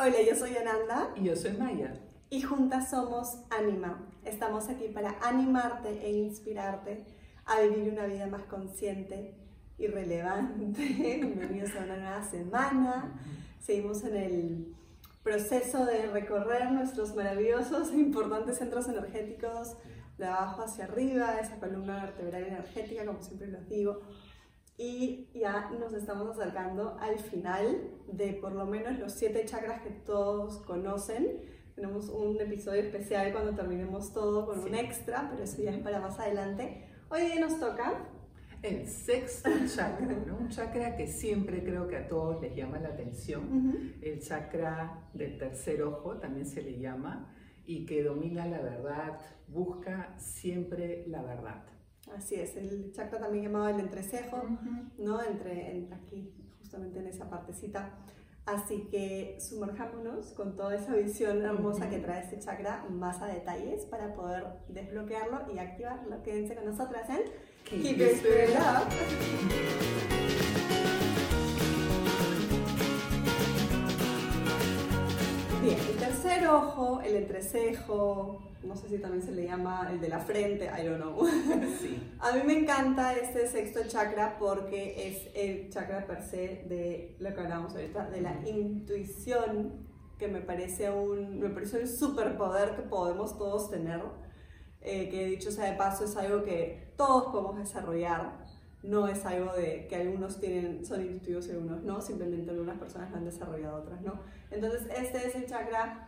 Hola, yo soy Ananda. Y yo soy Maya. Y juntas somos Anima. Estamos aquí para animarte e inspirarte a vivir una vida más consciente y relevante. Bienvenidos a una nueva semana. Seguimos en el proceso de recorrer nuestros maravillosos e importantes centros energéticos de abajo hacia arriba, esa columna vertebral energética, como siempre los digo y ya nos estamos acercando al final de por lo menos los siete chakras que todos conocen. Tenemos un episodio especial cuando terminemos todo con un extra, pero eso ya es para más adelante. Hoy día nos toca el sexto chakra, un chakra que siempre creo que a todos les llama la atención, el chakra del tercer ojo también se le llama, y que domina la verdad, busca siempre la verdad. Así es, el chakra también llamado el entrecejo, ¿no? Entre, aquí, justamente en esa partecita. Así que sumerjámonos con toda esa visión hermosa que trae este chakra más a detalles para poder desbloquearlo y activarlo. Quédense con nosotras en Keep, Keep Spirit Up. Bien, el tercer ojo, el entrecejo, no sé si también se le llama el de la frente, I don't know. A mí me encanta este sexto chakra porque es el chakra per se de lo que hablamos ahorita, de la intuición, que me parece un, me parece un superpoder que podemos todos tener, eh, que dicho sea de paso es algo que todos podemos desarrollar, no es algo de que algunos tienen, son intuitivos y algunos no, simplemente algunas personas lo han desarrollado, otras no. Entonces este es el chakra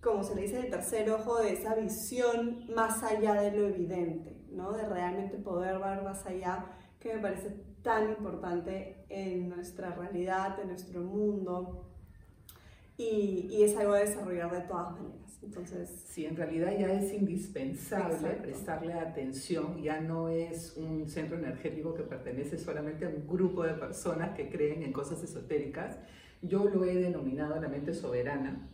como se le dice, el tercer ojo, de esa visión más allá de lo evidente, ¿no? De realmente poder ver más allá, que me parece tan importante en nuestra realidad, en nuestro mundo, y, y es algo a desarrollar de todas maneras. Entonces, sí, en realidad ya es indispensable prestarle atención, ya no es un centro energético que pertenece solamente a un grupo de personas que creen en cosas esotéricas, yo lo he denominado la mente soberana.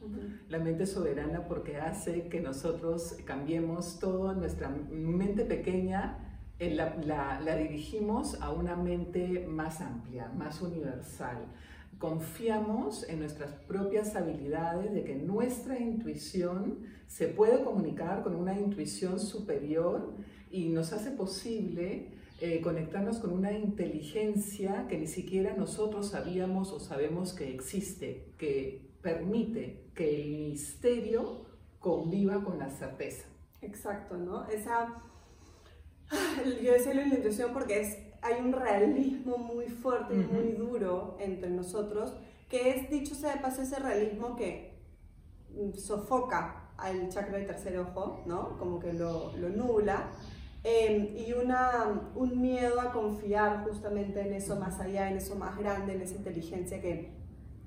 La mente soberana porque hace que nosotros cambiemos toda nuestra mente pequeña, la, la, la dirigimos a una mente más amplia, más universal. Confiamos en nuestras propias habilidades, de que nuestra intuición se puede comunicar con una intuición superior y nos hace posible eh, conectarnos con una inteligencia que ni siquiera nosotros sabíamos o sabemos que existe, que permite que el misterio conviva con la certeza. Exacto, ¿no? Esa, yo decía la intuición porque es, hay un realismo muy fuerte y muy duro entre nosotros, que es, dicho sea de paso, ese realismo que mm, sofoca al chakra del tercer ojo, ¿no? Como que lo, lo nubla Em, y una, un miedo a confiar justamente en eso más allá, en eso más grande, en esa inteligencia que,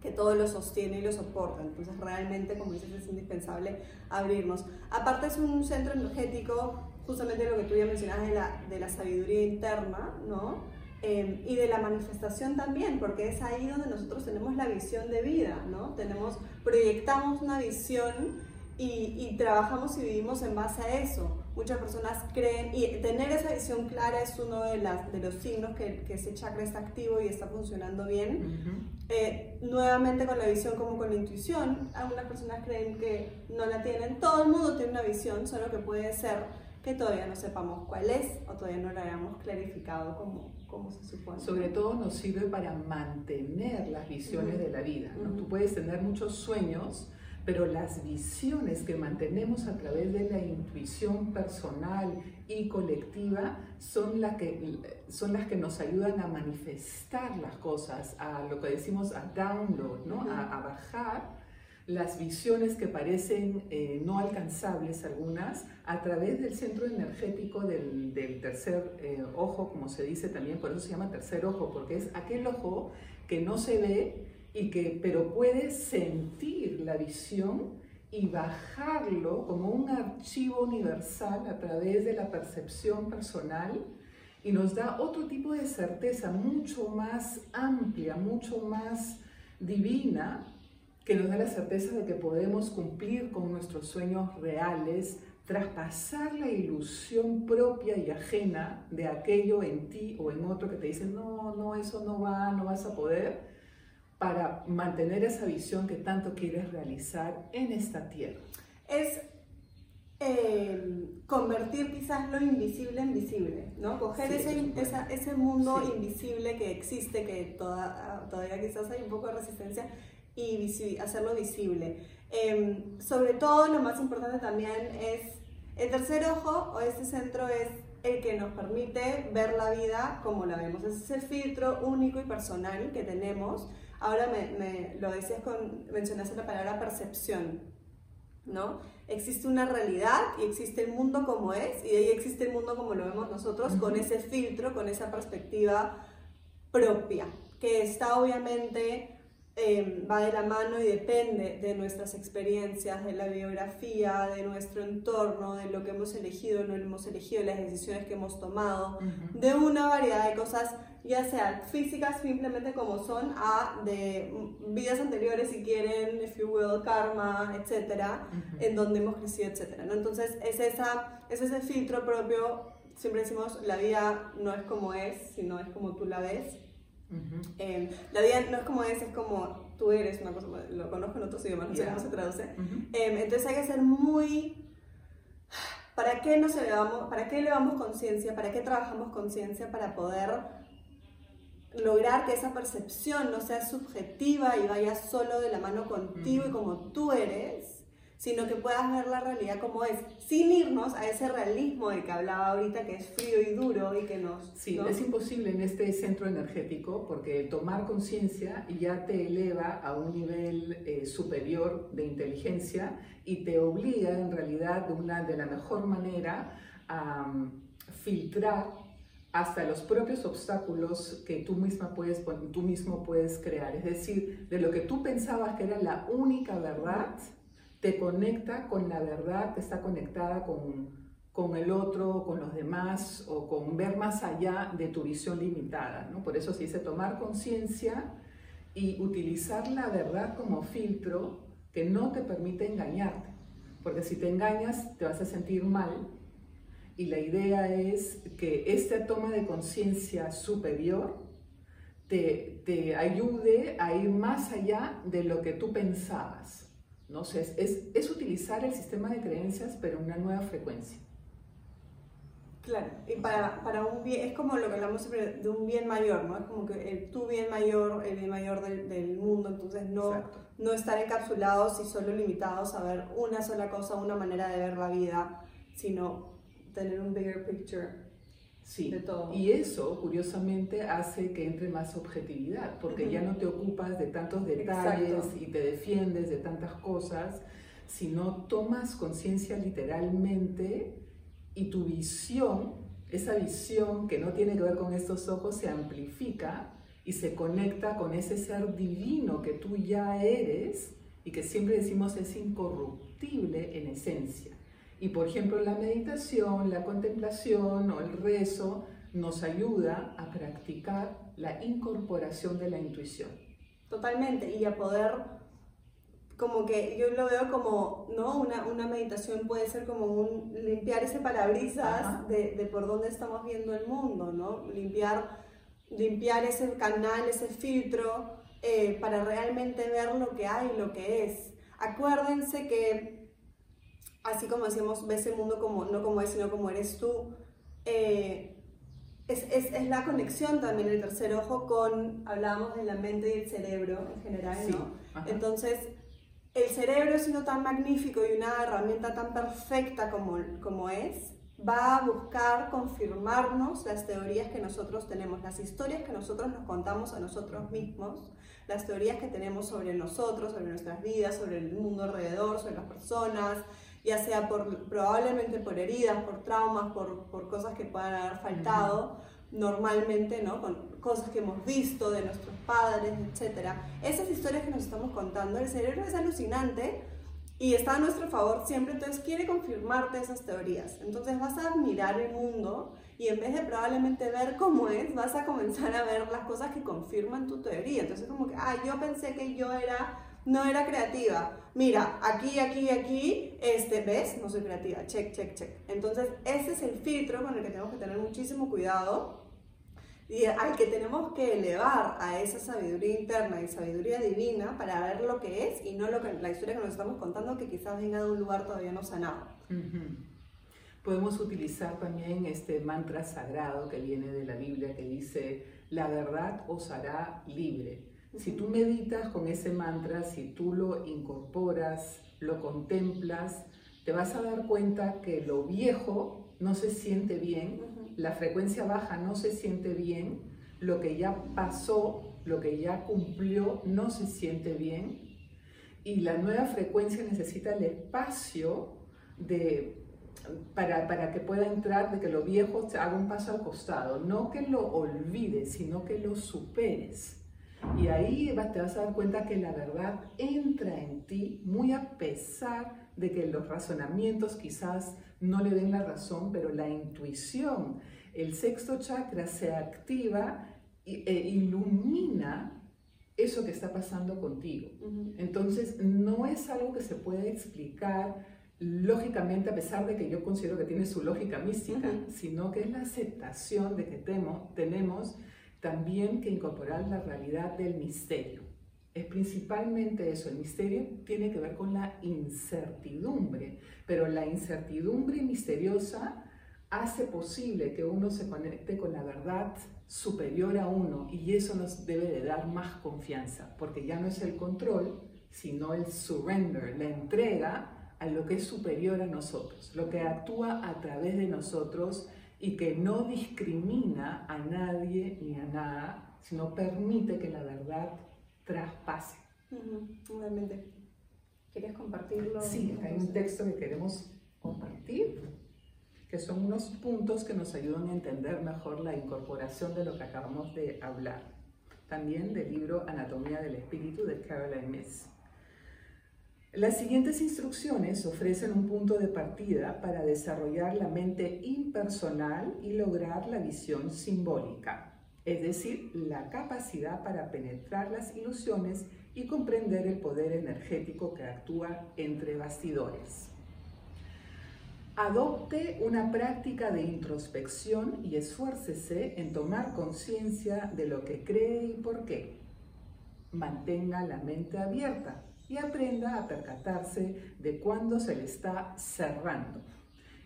que todo lo sostiene y lo soporta. Entonces realmente, como dices, es indispensable abrirnos. Aparte es un centro energético, justamente lo que tú ya mencionabas de la, de la sabiduría interna, ¿no? Em, y de la manifestación también, porque es ahí donde nosotros tenemos la visión de vida, ¿no? Tenemos, proyectamos una visión y, y trabajamos y vivimos en base a eso muchas personas creen, y tener esa visión clara es uno de, las, de los signos que, que ese chakra está activo y está funcionando bien. Eh, nuevamente con la visión como con la intuición, algunas personas creen que no la tienen, todo el mundo tiene una visión, solo que puede ser que todavía no sepamos cuál es o todavía no la hayamos clarificado como, como se supone. Sobre todo nos sirve para mantener las visiones de la vida. ¿no? Tú puedes tener muchos sueños, pero las visiones que mantenemos a través de la intuición personal y colectiva son, las que, son las que nos ayudan a manifestar las cosas, a lo que decimos a download, ¿no? a, bajar las visiones que parecen eh, no alcanzables algunas a través del centro energético del, del tercer eh, ojo, como se dice también, por eso se llama tercer ojo, porque es aquel ojo que no se ve, y que, pero puede sentir la visión y bajarlo como un archivo universal a través de la percepción personal y nos da otro tipo de certeza mucho más amplia, mucho más divina, que nos da la certeza de que podemos cumplir con nuestros sueños reales, traspasar la ilusión propia y ajena de aquello en ti o en otro que te dicen, no, no, eso no va, no vas a poder, para mantener esa visión que tanto quieres realizar en esta tierra? Es eh, convertir quizás lo invisible en visible, ¿no? Coger ese, ese mundo invisible que existe, que toda, todavía quizás hay un poco de resistencia, y hacerlo visible. Em, sobre todo, lo más importante también es el tercer ojo o este centro es el que nos permite ver la vida como la vemos. Es ese filtro único y personal que tenemos. Ahora me, me lo decías con, mencionaste la palabra percepción, ¿no? Existe una realidad y existe el mundo como es y de ahí existe el mundo como lo vemos nosotros con ese filtro, con esa perspectiva propia, que está obviamente Em, va de la mano y depende de nuestras experiencias, de la biografía, de nuestro entorno, de lo que hemos elegido no hemos elegido, las decisiones que hemos tomado, de una variedad de cosas, ya sea físicas simplemente como son, a de vidas anteriores, si quieren, if you will, karma, etcétera, en donde hemos crecido, etcétera. ¿no? Entonces, es, esa, es ese filtro propio, siempre decimos, la vida no es como es, sino es como tú la ves. Em, la vida no es como es, es como tú eres, una cosa, lo conozco en otros idiomas, no sé cómo se traduce. Em, entonces hay que ser muy... ¿Para qué, nos elevamos, ¿Para qué elevamos conciencia? ¿Para qué trabajamos conciencia? Para poder lograr que esa percepción no sea subjetiva y vaya solo de la mano contigo y como tú eres, sino que puedas ver la realidad como es, sin irnos a ese realismo del que hablaba ahorita, que es frío y duro y que nos... Sí, es imposible en este centro energético porque tomar conciencia ya te eleva a un nivel eh, superior de inteligencia y te obliga en realidad de, una, de la mejor manera a mm, filtrar hasta los propios obstáculos que tú, misma puedes, tú mismo puedes crear. Es decir, de lo que tú pensabas que era la única verdad, te conecta con la verdad, te está conectada con, con el otro, con los demás o con ver más allá de tu visión limitada. ¿no? Por eso se dice tomar conciencia y utilizar la verdad como filtro que no te permite engañarte. Porque si te engañas te vas a sentir mal y la idea es que esta toma de conciencia superior te, te ayude a ir más allá de lo que tú pensabas. ¿no? es, es, utilizar el sistema de creencias, pero en una nueva frecuencia. Claro, y para, para, un bien, es como lo que hablamos siempre de un bien mayor, ¿no? Es como que el, tu bien mayor, el bien mayor del, del mundo, entonces no, no estar encapsulados y solo limitados a ver una sola cosa, una manera de ver la vida, sino tener un bigger picture Sí, y eso curiosamente hace que entre más objetividad, porque ya no te ocupas de tantos detalles y te defiendes de tantas cosas, sino tomas conciencia literalmente y tu visión, esa visión que no tiene que ver con estos ojos, se amplifica y se conecta con ese ser divino que tú ya eres y que siempre decimos es incorruptible en esencia. Y por ejemplo, la meditación, la contemplación o el rezo nos ayuda a practicar la incorporación de la intuición. Totalmente, y a poder, como que yo lo veo como, ¿no? Una, una meditación puede ser como un limpiar ese parabrisas de, de, por dónde estamos viendo el mundo, ¿no? Limpiar, limpiar ese canal, ese filtro, eh, para realmente ver lo que hay, lo que es. Acuérdense que así como decimos, ves el mundo como, no como es, sino como eres tú, eh, es, es, es, la conexión también del tercer ojo con, hablábamos de la mente y el cerebro en general, ¿no? Entonces, el cerebro siendo tan magnífico y una herramienta tan perfecta como, como es, va a buscar confirmarnos las teorías que nosotros tenemos, las historias que nosotros nos contamos a nosotros mismos, las teorías que tenemos sobre nosotros, sobre nuestras vidas, sobre el mundo alrededor, sobre las personas, ya sea por, probablemente por heridas, por traumas, por, por cosas que puedan haber faltado, normalmente, ¿no? Con cosas que hemos visto de nuestros padres, etc. Esas historias que nos estamos contando, el cerebro es alucinante y está a nuestro favor siempre, entonces quiere confirmarte esas teorías. Entonces vas a admirar el mundo y en vez de probablemente ver cómo es, vas a comenzar a ver las cosas que confirman tu teoría. Entonces como que, ah, yo pensé que yo era no era creativa. Mira, aquí, aquí, aquí, este, ¿ves? No soy creativa. Check, check, check. Entonces, ese es el filtro con el que tenemos que tener muchísimo cuidado. y al que tenemos que elevar a esa sabiduría interna y sabiduría divina para ver lo que es y no lo que, la historia que nos estamos contando que quizás venga de un lugar todavía no sanado. Podemos utilizar también este mantra sagrado que viene de la Biblia que dice, la verdad os hará libre. Si tú meditas con ese mantra, si tú lo incorporas, lo contemplas, te vas a dar cuenta que lo viejo no se siente bien, la frecuencia baja no se siente bien, lo que ya pasó, lo que ya cumplió no se siente bien y la nueva frecuencia necesita el espacio de, para, para, que pueda entrar, de que lo viejo haga un paso al costado, no que lo olvides, sino que lo superes. Y ahí te vas a dar cuenta que la verdad entra en ti muy a pesar de que los razonamientos quizás no le den la razón, pero la intuición, el sexto chakra se activa e ilumina eso que está pasando contigo. Entonces, no es algo que se puede explicar lógicamente, a pesar de que yo considero que tiene su lógica mística, sino que es la aceptación de que temo, tenemos también que incorporar la realidad del misterio. Es principalmente eso, el misterio tiene que ver con la incertidumbre, pero la incertidumbre misteriosa hace posible que uno se conecte con la verdad superior a uno y eso nos debe de dar más confianza, porque ya no es el control, sino el surrender, la entrega a lo que es superior a nosotros, lo que actúa a través de nosotros y que no discrimina a nadie ni a nada, sino permite que la verdad traspase. Realmente. ¿Quieres compartirlo? Sí, hay un texto que queremos compartir, que son unos puntos que nos ayudan a entender mejor la incorporación de lo que acabamos de hablar. También del libro Anatomía del Espíritu de Caroline Miss. Las siguientes instrucciones ofrecen un punto de partida para desarrollar la mente impersonal y lograr la visión simbólica, es decir, la capacidad para penetrar las ilusiones y comprender el poder energético que actúa entre bastidores. Adopte una práctica de introspección y esfuércese en tomar conciencia de lo que cree y por qué. Mantenga la mente abierta y aprenda a percatarse de cuándo se le está cerrando.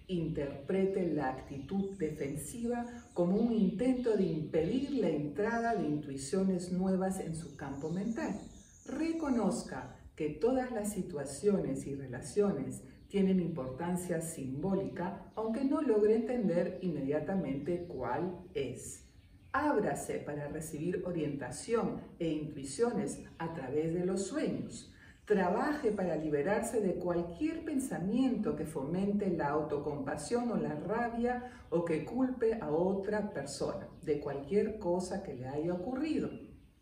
Interprete la actitud defensiva como un intento de impedir la entrada de intuiciones nuevas en su campo mental. Reconozca que todas las situaciones y relaciones tienen importancia simbólica, aunque no logre entender inmediatamente cuál es. Ábrase para recibir orientación e intuiciones a través de los sueños. Trabaje para liberarse de cualquier pensamiento que fomente la autocompasión o la rabia o que culpe a otra persona de cualquier cosa que le haya ocurrido.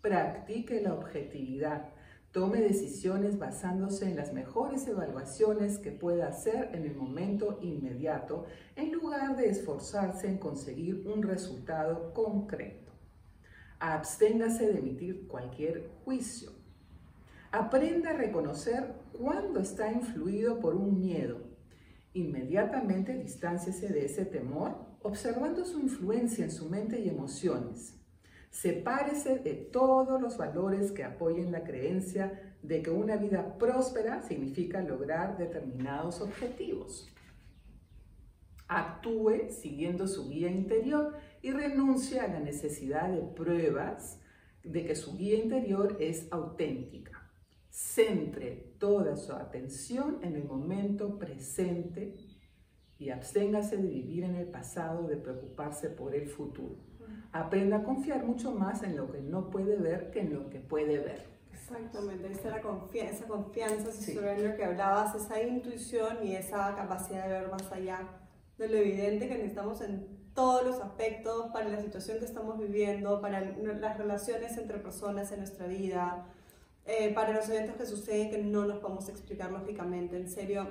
Practique la objetividad. Tome decisiones basándose en las mejores evaluaciones que pueda hacer en el momento inmediato, en lugar de esforzarse en conseguir un resultado concreto. Absténgase de emitir cualquier juicio. Aprenda a reconocer cuándo está influido por un miedo. Inmediatamente distánciese de ese temor, observando su influencia en su mente y emociones. Sepárese de todos los valores que apoyen la creencia de que una vida próspera significa lograr determinados objetivos. Actúe siguiendo su guía interior y renuncie a la necesidad de pruebas de que su guía interior es auténtica. Centre toda su atención en el momento presente y absténgase de vivir en el pasado, de preocuparse por el futuro. Aprenda a confiar mucho más en lo que no puede ver que en lo que puede ver. Exactamente, esa, confianza, esa confianza, ese que hablabas, esa intuición y esa capacidad de ver más allá de lo evidente que necesitamos en todos los aspectos para la situación que estamos viviendo, para las relaciones entre personas en nuestra vida, eh, para los eventos que suceden que no nos podemos explicar lógicamente. En serio,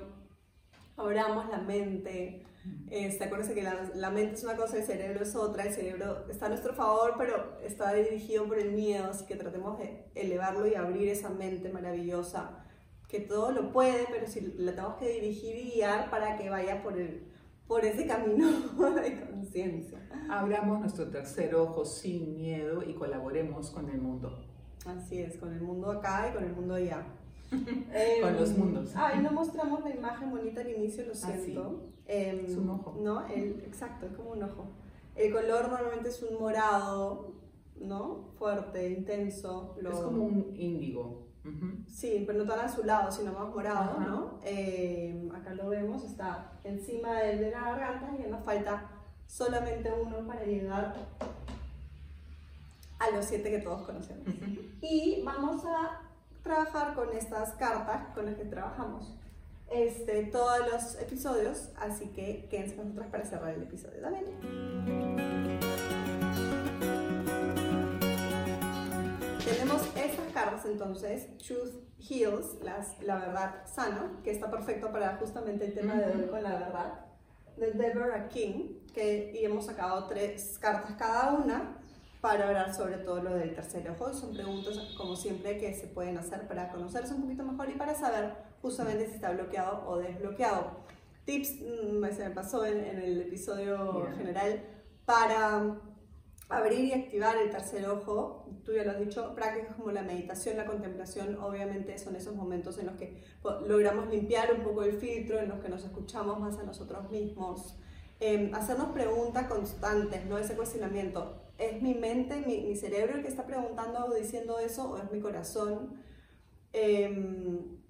abramos la mente. Eh, acuérdense que la, la, mente es una cosa, el cerebro es otra. El cerebro está a nuestro favor, pero está dirigido por el miedo. Así que tratemos de elevarlo y abrir esa mente maravillosa que todo lo puede, pero si la tenemos que dirigir y guiar para que vaya por el, por ese camino de conciencia. Abramos nuestro tercer ojo sin miedo y colaboremos con el mundo. Así es, con el mundo acá y con el mundo allá. con los mundos. Ay, no mostramos la imagen bonita al inicio, lo Ah, sí. siento. Em, Es un ojo. ¿No? El, exacto, es como un ojo. El color normalmente es un morado, ¿no? Fuerte, intenso. lo- Es como un índigo. Ujú. Sí, pero no tan azulado, sino más morado, Ajá. ¿no? Eh, acá lo vemos, está encima del de la garganta y nos falta solamente uno para llegar a los siete que todos conocemos. Y vamos a trabajar con estas cartas con las que trabajamos este, todos los episodios, así que quédense con nosotros para cerrar el episodio también. Tenemos estas cartas entonces, Truth Heals, las, la verdad sana, que está perfecto para justamente el tema de hoy con la verdad, de Deborah King, que, y hemos sacado tres cartas cada una para hablar sobre todo lo del tercer ojo. Son preguntas, como siempre, que se pueden hacer para conocerse un poquito mejor y para saber justamente si está bloqueado o desbloqueado. Tips, mm, se me pasó en, en el episodio Bien. general, para abrir y activar el tercer ojo, tú ya lo has dicho, prácticas como la meditación, la contemplación, obviamente son esos momentos en los que logramos limpiar un poco el filtro, en los que nos escuchamos más a nosotros mismos, eh, hacernos preguntas constantes, ¿no? Ese cuestionamiento, ¿es mi mente, mi, mi cerebro el que está preguntando o diciendo eso o es mi corazón? Em,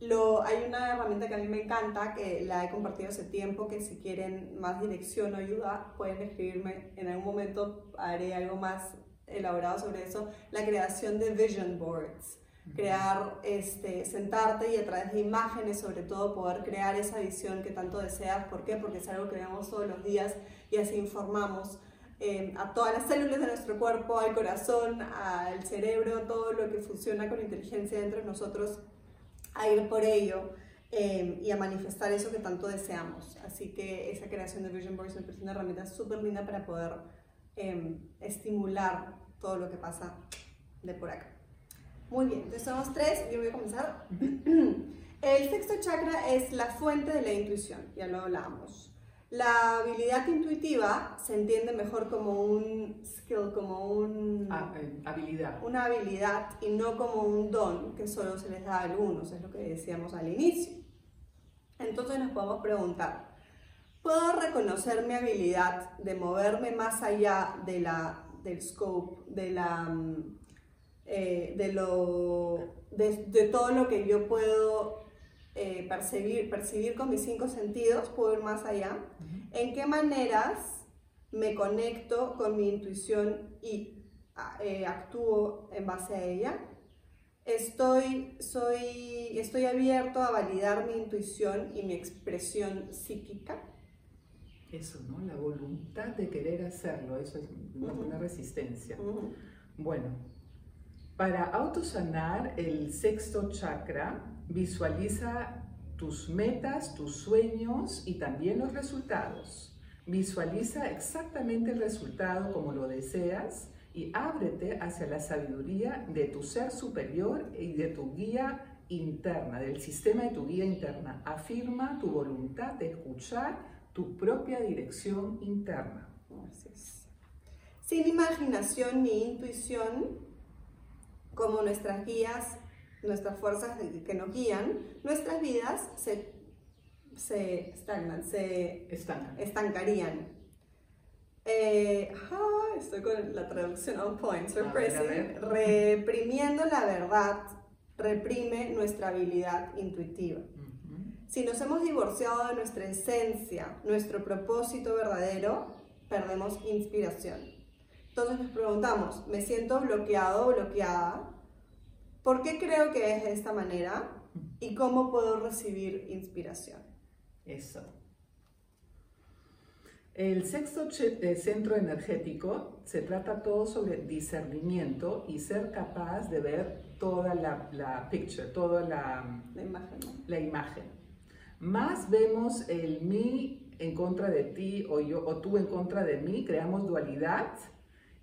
lo, hay una herramienta que a mí me encanta, que la he compartido hace tiempo, que si quieren más dirección o ayuda, pueden escribirme. En algún momento haré algo más elaborado sobre eso. La creación de vision boards. Crear, este, sentarte y a través de imágenes, sobre todo, poder crear esa visión que tanto deseas. ¿Por qué? Porque es algo que vemos todos los días y así informamos eh, a todas las células de nuestro cuerpo, al corazón, al cerebro, todo lo que funciona con inteligencia dentro de nosotros a ir por ello eh, y a manifestar eso que tanto deseamos. Así que esa creación de Vision Boards me parece una herramienta súper linda para poder eh, estimular todo lo que pasa de por acá. Muy bien, entonces somos tres, yo voy a comenzar. El sexto chakra es la fuente de la intuición, ya lo hablábamos. La habilidad intuitiva se entiende mejor como un skill, como un Ah, eh, habilidad. una habilidad y no como un don que solo se les da a algunos, es lo que decíamos al inicio. Entonces nos podemos preguntar, ¿puedo reconocer mi habilidad de moverme más allá de la, del scope, de, la, mm, eh, de, lo, de, de todo lo que yo puedo eh, percibir, percibir con mis cinco sentidos? ¿Puedo ir más allá? ¿En qué maneras me conecto con mi intuición y eh, actúo en base a ella? Estoy, soy, estoy abierto a validar mi intuición y mi expresión psíquica. Eso, ¿no? La voluntad de querer hacerlo, eso es una, resistencia. Bueno, para autosanar el sexto chakra, visualiza tus metas, tus sueños y también los resultados. Visualiza exactamente el resultado como lo deseas y ábrete hacia la sabiduría de tu ser superior y de tu guía interna, del sistema de tu guía interna. Afirma tu voluntad de escuchar tu propia dirección interna. Sin imaginación ni intuición, como nuestras guías, nuestras fuerzas que nos guían, nuestras vidas se, se estagnan, se Estanca. estancarían. Eh, ah, estoy con la traducción on point, surprising. Reprimiendo la verdad reprime nuestra habilidad intuitiva. Si nos hemos divorciado de nuestra esencia, nuestro propósito verdadero, perdemos inspiración. Entonces nos preguntamos, ¿me siento bloqueado o bloqueada? ¿Por qué creo que es de esta manera? ¿Y cómo puedo recibir inspiración? Eso. El sexto eh, centro energético se trata todo sobre discernimiento y ser capaz de ver toda la, la picture, toda la, La imagen, la imagen. Más vemos el mí en contra de ti o yo o tú en contra de mí, creamos dualidad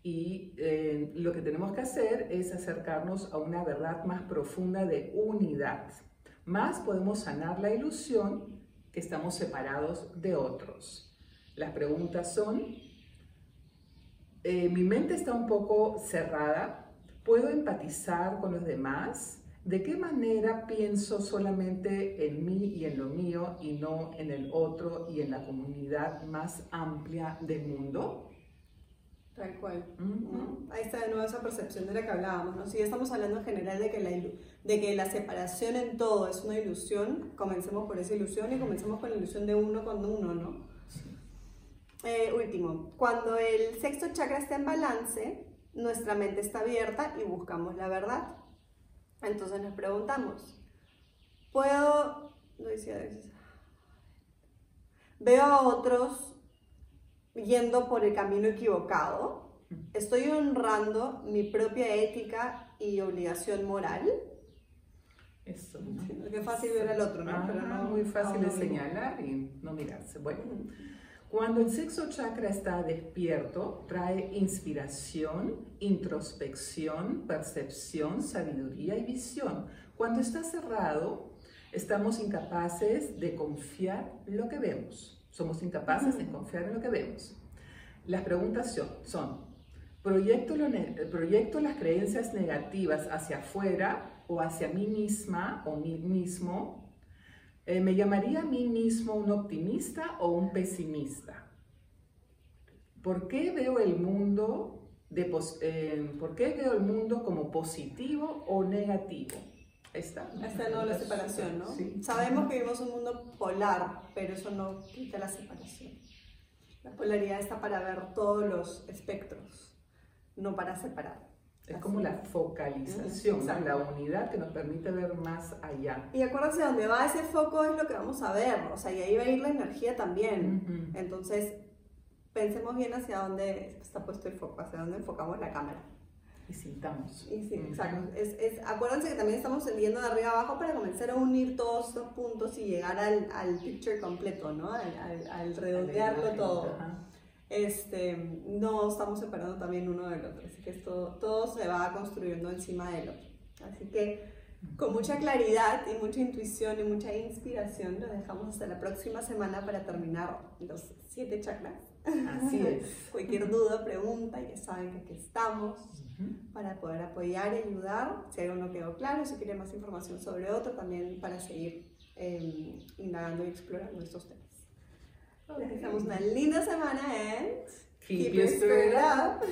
y eh, lo que tenemos que hacer es acercarnos a una verdad más profunda de unidad. Más podemos sanar la ilusión que estamos separados de otros. Las preguntas son, eh, mi mente está un poco cerrada, ¿puedo empatizar con los demás? ¿De qué manera pienso solamente en mí y en lo mío y no en el otro y en la comunidad más amplia del mundo? Tal cual. Ahí está de nuevo esa percepción de la que hablábamos, ¿no? Si estamos hablando en general de que, la, de que la separación en todo es una ilusión, comencemos por esa ilusión y comencemos con la ilusión de uno con uno, ¿no? Eh, último, cuando el sexto chakra está en balance, nuestra mente está abierta y buscamos la verdad. Entonces nos preguntamos, ¿puedo, no decía veo a otros yendo por el camino equivocado? ¿Estoy honrando mi propia ética y obligación moral? Eso. Qué fácil ver al otro, ¿no? Pero no muy fácil de señalar y no mirarse. Bueno. Cuando el sexto chakra está despierto, trae inspiración, introspección, percepción, sabiduría y visión. Cuando está cerrado, estamos incapaces de confiar lo que vemos. Somos incapaces de confiar en lo que vemos. Las preguntas son, ¿proyecto, ¿proyecto las creencias negativas hacia afuera o hacia mí misma o mí mismo eh, ¿Me llamaría a mí mismo un optimista o un pesimista? ¿Por qué veo el mundo, de eh, ¿por qué veo el mundo como positivo o negativo? Esta, Esta no la separación, ¿no? Sabemos que vivimos un mundo polar, pero eso no quita la separación. La polaridad está para ver todos los espectros, no para separar. Es como la focalización, la unidad que nos permite ver más allá. Y acuérdense, donde va ese foco es lo que vamos a ver, o sea, y ahí va a ir la energía también. Entonces, pensemos bien hacia dónde está puesto el foco, hacia dónde enfocamos la cámara. Y sintamos. Y sí, exacto. Es, es, acuérdense que también estamos saliendo de arriba abajo para comenzar a unir todos esos puntos y llegar al, al picture completo, ¿no? Al, al, redondearlo todo este, no estamos separando también uno del otro, así que esto, todo se va construyendo encima del otro. Así que con mucha claridad y mucha intuición y mucha inspiración lo dejamos hasta la próxima semana para terminar los siete chakras. Así es. Cualquier duda, pregunta, ya saben que aquí estamos para poder apoyar y ayudar. Si algo no quedó claro, si quieren más información sobre otro, también para seguir eh, indagando y explorando estos temas. Les deseamos una linda semana and keep, keep your spirit up.